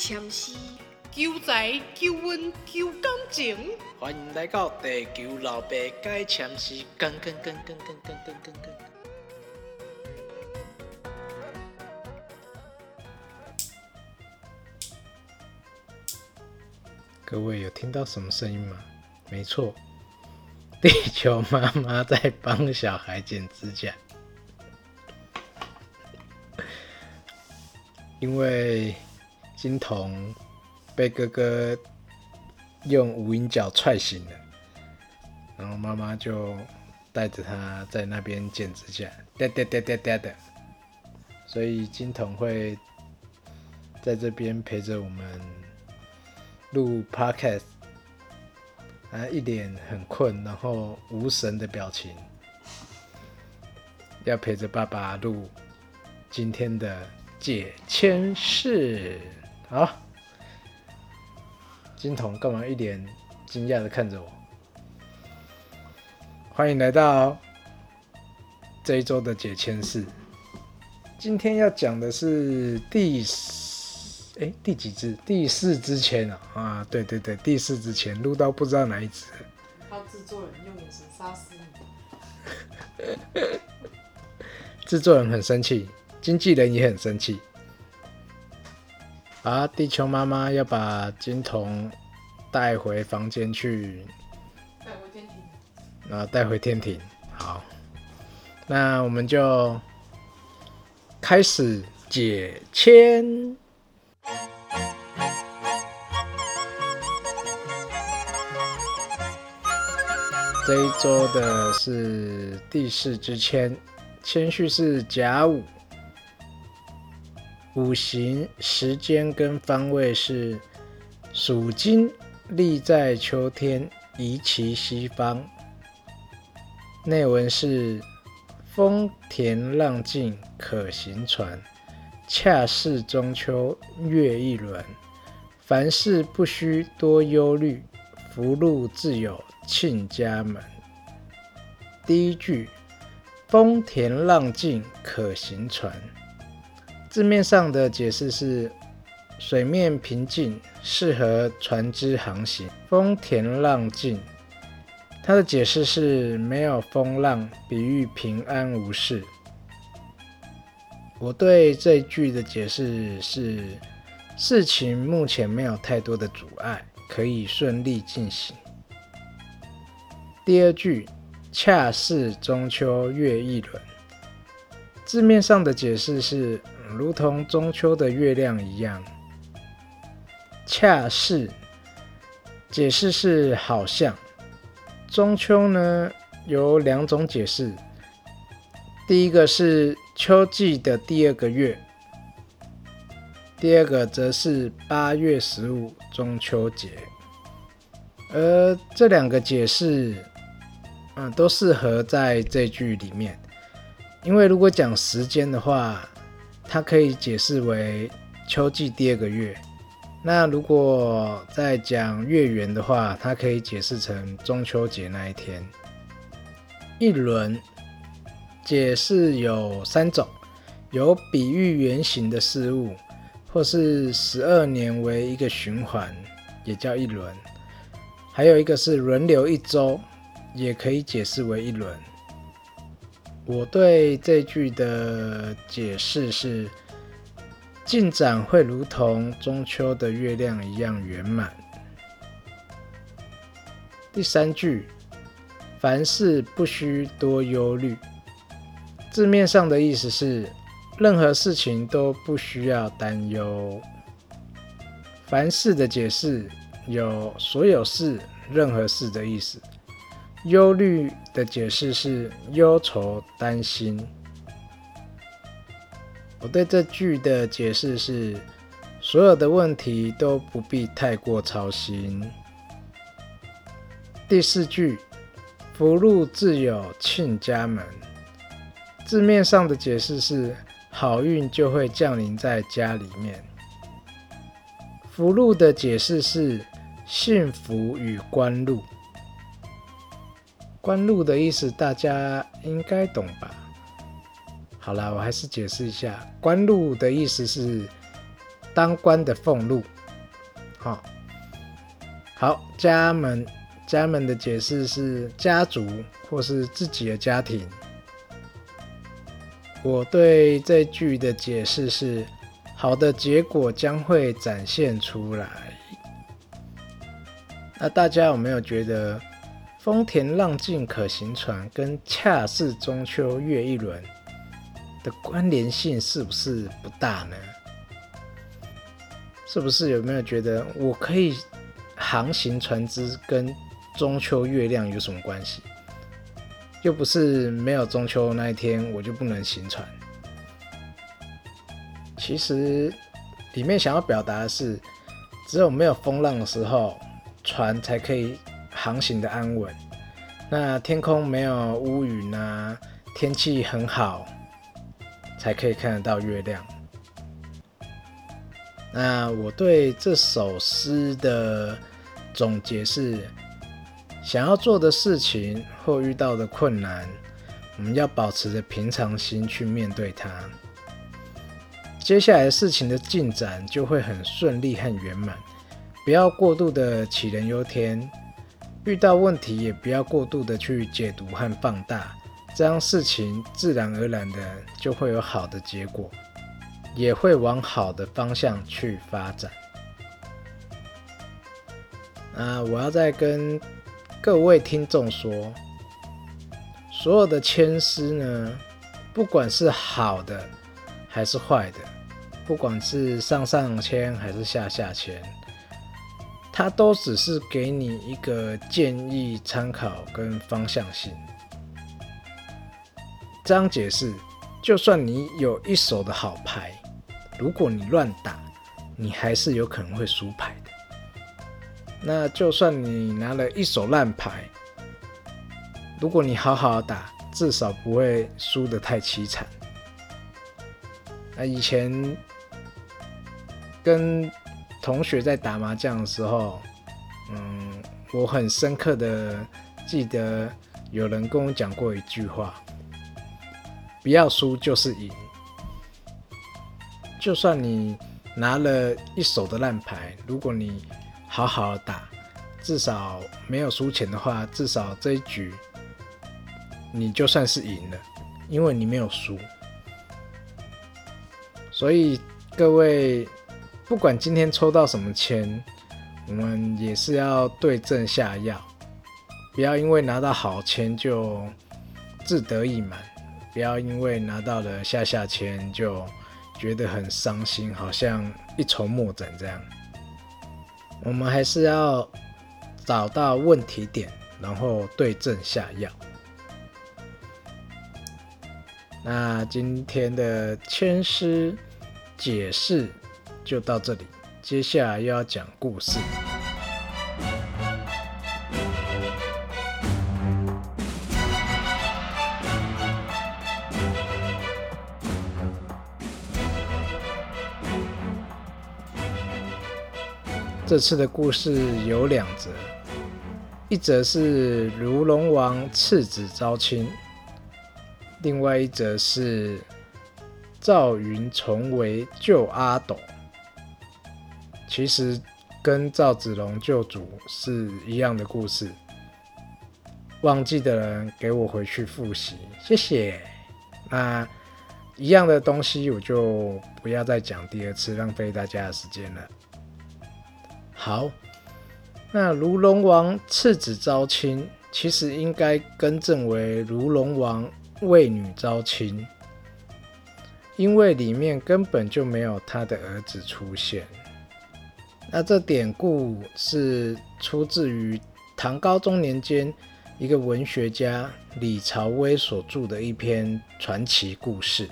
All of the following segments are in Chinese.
签诗，求财、求运、求感情。欢迎来到地球老爸解签诗，跟跟跟跟跟跟跟跟跟。各位有听到什么声音吗？没错，地球妈妈在帮小孩剪指甲。因为金童被哥哥用无影脚踹醒了，然后妈妈就带着他在那边剪指甲，哒哒哒哒哒的，所以金童会在这边陪着我们录 podcast，啊，一脸很困，然后无神的表情，要陪着爸爸录今天的。解签式，好，金童干嘛一脸惊讶的看着我？欢迎来到这一周的解签室。今天要讲的是第四，哎，第几支？第四支签啊！啊，对对对，第四支签录到不知道哪一支。他制作人用眼神杀死你。制作人很生气。经纪人也很生气，啊！地球妈妈要把金童带回房间去，带回天庭，啊带回天庭。好，那我们就开始解签。这一周的是第四支签，签序是甲午。五行时间跟方位是属金，立在秋天，宜其西方。内文是风田浪静可行船，恰似中秋月一轮。凡事不需多忧虑，福禄自有庆家门。第一句，风田浪静可行船。字面上的解释是水面平静，适合船只航行。风田浪静，它的解释是没有风浪，比喻平安无事。我对这句的解释是事情目前没有太多的阻碍，可以顺利进行。第二句，恰似中秋月一轮，字面上的解释是。如同中秋的月亮一样，恰是解释是好像。中秋呢有两种解释，第一个是秋季的第二个月，第二个则是八月十五中秋节。而这两个解释，嗯，都适合在这句里面，因为如果讲时间的话。它可以解释为秋季第二个月。那如果在讲月圆的话，它可以解释成中秋节那一天。一轮解释有三种：有比喻圆形的事物，或是十二年为一个循环，也叫一轮；还有一个是轮流一周，也可以解释为一轮。我对这句的解释是：进展会如同中秋的月亮一样圆满。第三句，凡事不需多忧虑，字面上的意思是任何事情都不需要担忧。凡事的解释有所有事、任何事的意思。忧虑的解释是忧愁、担心。我对这句的解释是：所有的问题都不必太过操心。第四句，福禄自有庆家门。字面上的解释是好运就会降临在家里面。福禄的解释是幸福与官禄。官禄的意思大家应该懂吧？好啦，我还是解释一下，官禄的意思是当官的俸禄。好，好，家门家门的解释是家族或是自己的家庭。我对这句的解释是：好的结果将会展现出来。那大家有没有觉得“丰田浪静可行船”跟“恰似中秋月一轮”的关联性是不是不大呢？是不是有没有觉得我可以航行船只跟中秋月亮有什么关系？又不是没有中秋那一天我就不能行船。其实里面想要表达的是，只有没有风浪的时候，船才可以航行的安稳。那天空没有乌云啊，天气很好，才可以看得到月亮。那我对这首诗的总结是。想要做的事情或遇到的困难，我们要保持着平常心去面对它。接下来事情的进展就会很顺利和圆满。不要过度的杞人忧天，遇到问题也不要过度的去解读和放大，这样事情自然而然的就会有好的结果，也会往好的方向去发展。啊，我要再跟。各位听众说，所有的签诗呢，不管是好的还是坏的，不管是上上签还是下下签，它都只是给你一个建议、参考跟方向性。这样解释，就算你有一手的好牌，如果你乱打，你还是有可能会输牌的。那就算你拿了一手烂牌，如果你好好打，至少不会输得太凄惨。那以前跟同学在打麻将的时候，嗯，我很深刻的记得有人跟我讲过一句话：不要输就是赢。就算你拿了一手的烂牌，如果你好好打，至少没有输钱的话，至少这一局你就算是赢了，因为你没有输。所以各位，不管今天抽到什么签，我们也是要对症下药，不要因为拿到好签就志得意满，不要因为拿到了下下签就觉得很伤心，好像一筹莫展这样。我们还是要找到问题点，然后对症下药。那今天的签诗解释就到这里，接下来又要讲故事。这次的故事有两则，一则是如龙王次子招亲，另外一则是赵云重围救阿斗。其实跟赵子龙救主是一样的故事，忘记的人给我回去复习，谢谢。那一样的东西我就不要再讲第二次，浪费大家的时间了。好，那如龙王次子招亲，其实应该更正为如龙王为女招亲，因为里面根本就没有他的儿子出现。那这典故是出自于唐高宗年间一个文学家李朝威所著的一篇传奇故事，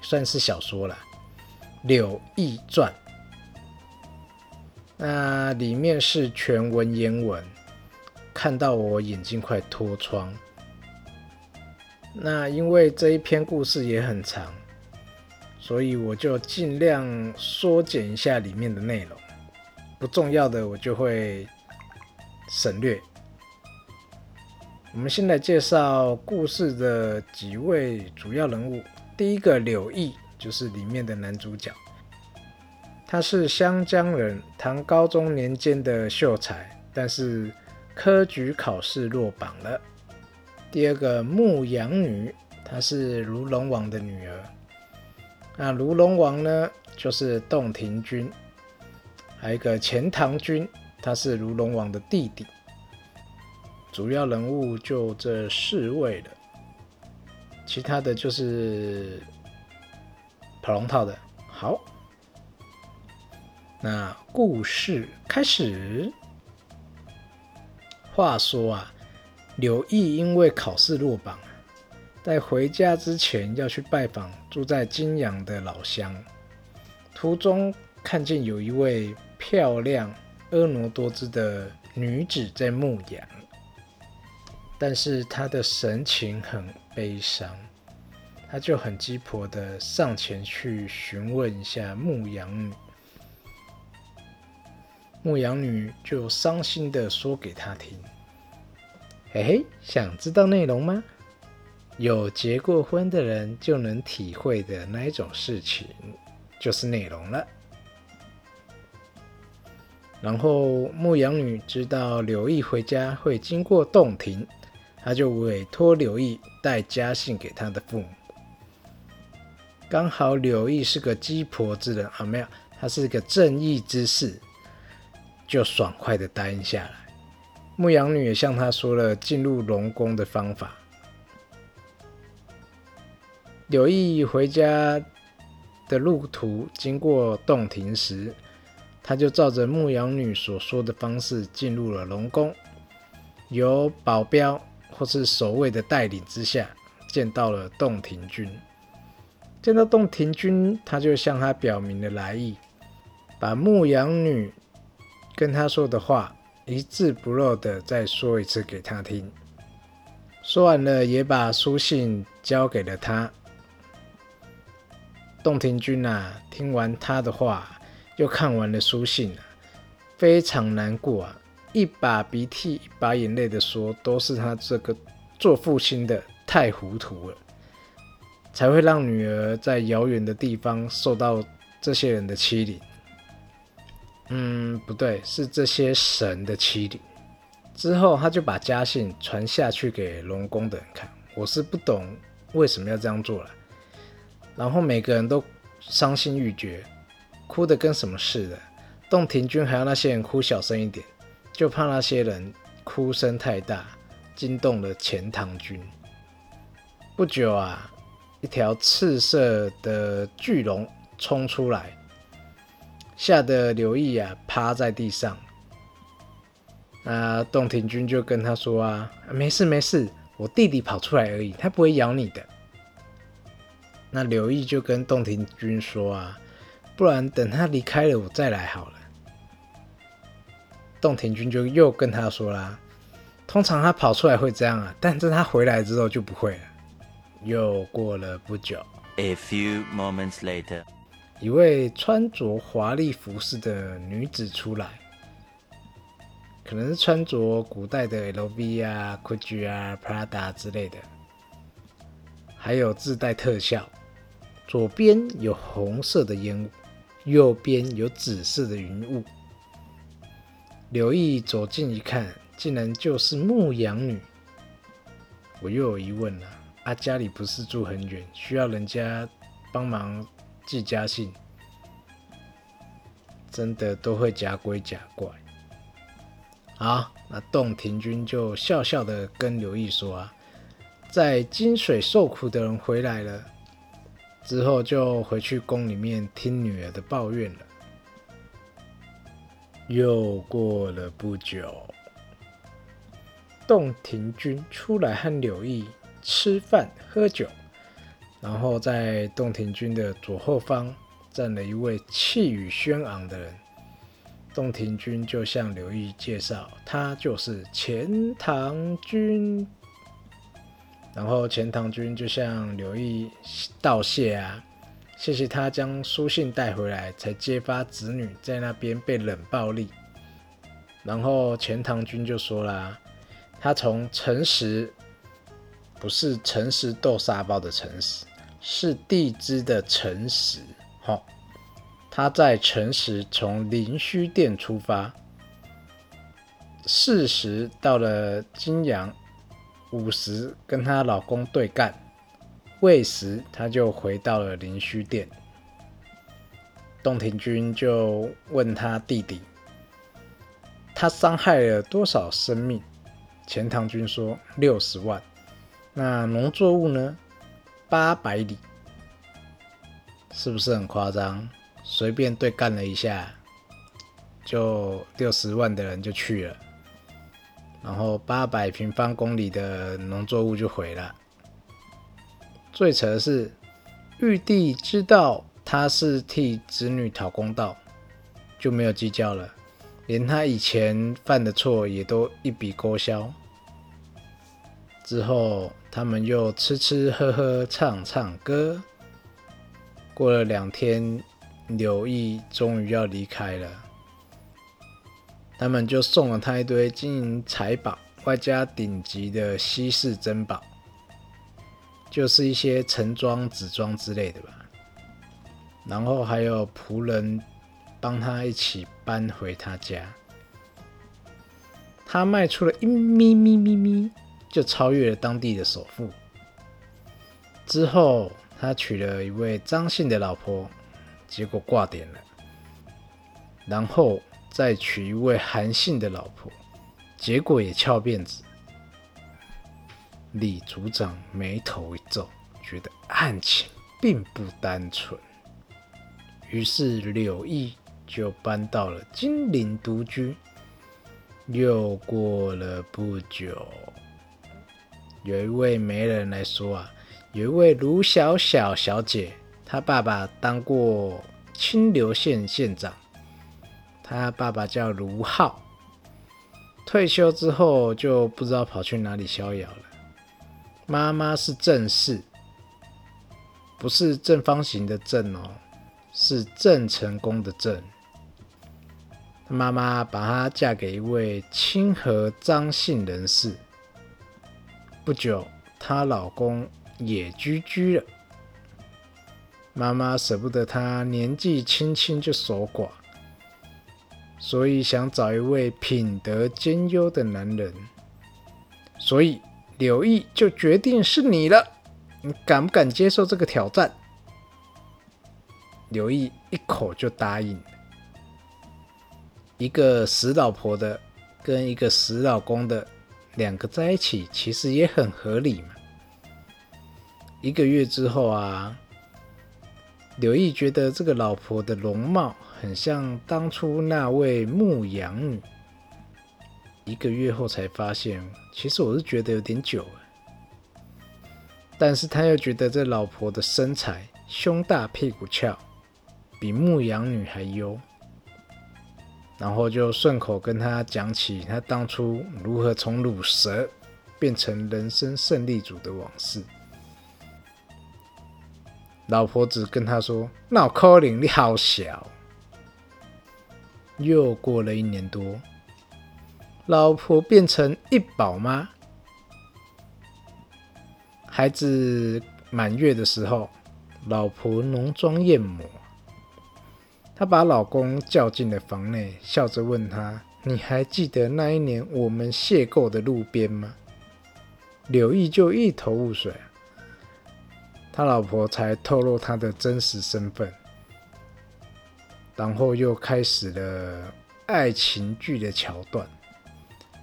算是小说了，《柳毅传》。那里面是全文言文，看到我眼睛快脱窗。那因为这一篇故事也很长，所以我就尽量缩减一下里面的内容，不重要的我就会省略。我们先来介绍故事的几位主要人物，第一个柳毅就是里面的男主角。他是湘江人，唐高宗年间的秀才，但是科举考试落榜了。第二个牧羊女，她是卢龙王的女儿。那卢龙王呢，就是洞庭君。还有一个钱塘君，他是卢龙王的弟弟。主要人物就这四位了，其他的就是跑龙套的。好。那故事开始。话说啊，柳毅因为考试落榜，在回家之前要去拜访住在金阳的老乡，途中看见有一位漂亮、婀娜多姿的女子在牧羊，但是她的神情很悲伤，他就很鸡婆的上前去询问一下牧羊女。牧羊女就伤心的说给他听：“嘿嘿，想知道内容吗？有结过婚的人就能体会的那一种事情，就是内容了。”然后牧羊女知道柳毅回家会经过洞庭，她就委托柳毅带家信给他的父母。刚好柳毅是个鸡婆之人啊，没有，他是个正义之士。就爽快的答应下来。牧羊女也向他说了进入龙宫的方法。柳毅回家的路途经过洞庭时，他就照着牧羊女所说的方式进入了龙宫，由保镖或是守卫的带领之下，见到了洞庭君。见到洞庭君，他就向他表明了来意，把牧羊女。跟他说的话一字不漏的再说一次给他听。说完了，也把书信交给了他。洞庭君啊，听完他的话，又看完了书信啊，非常难过啊，一把鼻涕一把眼泪的说：“都是他这个做父亲的太糊涂了，才会让女儿在遥远的地方受到这些人的欺凌。”嗯，不对，是这些神的欺凌。之后，他就把家信传下去给龙宫的人看。我是不懂为什么要这样做了。然后每个人都伤心欲绝，哭得跟什么似的。洞庭君还要那些人哭小声一点，就怕那些人哭声太大，惊动了钱塘君。不久啊，一条赤色的巨龙冲出来。吓得刘毅啊趴在地上，那洞庭君就跟他说啊，没事没事，我弟弟跑出来而已，他不会咬你的。那刘毅就跟洞庭君说啊，不然等他离开了我再来好了。洞庭君就又跟他说啦，通常他跑出来会这样啊，但是他回来之后就不会了。又过了不久，A few moments later。一位穿着华丽服饰的女子出来，可能是穿着古代的 LV 啊、GUCCI 啊、Prada 之类的，还有自带特效。左边有红色的烟雾，右边有紫色的云雾。刘毅走近一看，竟然就是牧羊女。我又有疑问了：啊，家里不是住很远，需要人家帮忙？寄家信，真的都会假鬼假怪。好，那洞庭君就笑笑的跟刘毅说啊，在金水受苦的人回来了之后，就回去宫里面听女儿的抱怨了。又过了不久，洞庭君出来和刘毅吃饭喝酒。然后在洞庭君的左后方站了一位气宇轩昂的人，洞庭君就向刘毅介绍，他就是钱塘君。然后钱塘君就向刘毅道谢啊，谢谢他将书信带回来，才揭发子女在那边被冷暴力。然后钱塘君就说啦，他从诚实，不是诚实豆沙包的诚实。是地支的辰时，好，他在辰时从灵虚殿出发，巳时到了金阳，午时跟她老公对干，未时她就回到了灵虚殿。洞庭君就问他弟弟，他伤害了多少生命？钱塘君说六十万。那农作物呢？八百里，是不是很夸张？随便对干了一下，就六十万的人就去了，然后八百平方公里的农作物就毁了。最扯的是，玉帝知道他是替子女讨公道，就没有计较了，连他以前犯的错也都一笔勾销。之后，他们又吃吃喝喝，唱唱歌。过了两天。柳毅终于要离开了，他们就送了他一堆金银财宝，外加顶级的稀世珍宝，就是一些盛装、紫装之类的吧。然后还有仆人帮他一起搬回他家。他卖出了一咪咪咪咪，就超越了当地的首富。之后，他娶了一位张姓的老婆。结果挂点了，然后再娶一位韩信的老婆，结果也翘辫子。李组长眉头一皱，觉得案情并不单纯，于是柳毅就搬到了金陵独居。又过了不久，有一位媒人来说啊，有一位卢小小小姐。她爸爸当过清流县县长，他爸爸叫卢浩，退休之后就不知道跑去哪里逍遥了。妈妈是郑氏，不是正方形的正哦，是郑成功的郑。妈妈把她嫁给一位清河张姓人士，不久她老公也居居了。妈妈舍不得她年纪轻轻就守寡，所以想找一位品德兼优的男人。所以柳毅就决定是你了，你敢不敢接受这个挑战？柳毅一口就答应。一个死老婆的跟一个死老公的两个在一起，其实也很合理嘛。一个月之后啊。柳毅觉得这个老婆的容貌很像当初那位牧羊女。一个月后才发现，其实我是觉得有点久了。但是他又觉得这老婆的身材胸大屁股翘，比牧羊女还优。然后就顺口跟他讲起他当初如何从乳蛇变成人生胜利组的往事。老婆子跟他说：“那可能你好小。”又过了一年多，老婆变成一宝妈。孩子满月的时候，老婆浓妆艳抹，她把老公叫进了房内，笑着问他：“你还记得那一年我们邂逅的路边吗？”柳毅就一头雾水。他老婆才透露他的真实身份，然后又开始了爱情剧的桥段。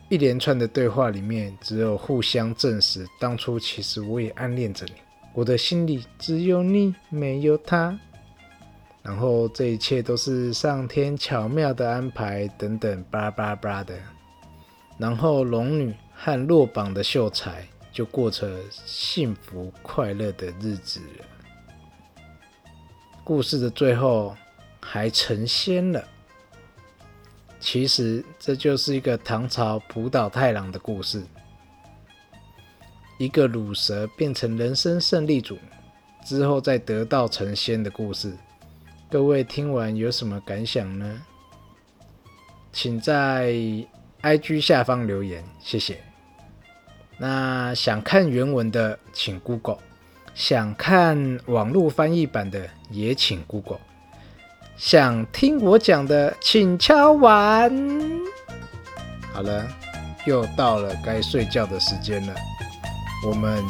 一连串的对话里面，只有互相证实，当初其实我也暗恋着你，我的心里只有你，没有他。然后这一切都是上天巧妙的安排，等等，巴拉巴拉的。然后龙女和落榜的秀才。就过着幸福快乐的日子了。故事的最后还成仙了。其实这就是一个唐朝浦岛太郎的故事，一个乳蛇变成人生胜利组之后再得道成仙的故事。各位听完有什么感想呢？请在 IG 下方留言，谢谢。那想看原文的，请 Google；想看网络翻译版的，也请 Google。想听我讲的，请敲完。好了，又到了该睡觉的时间了，我们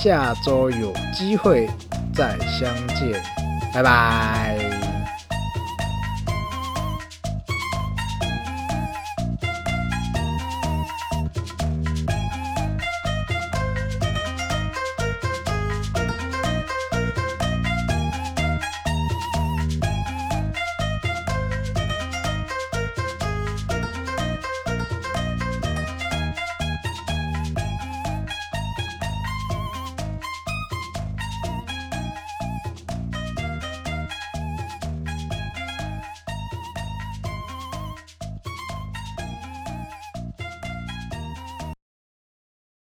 下周有机会再相见，拜拜。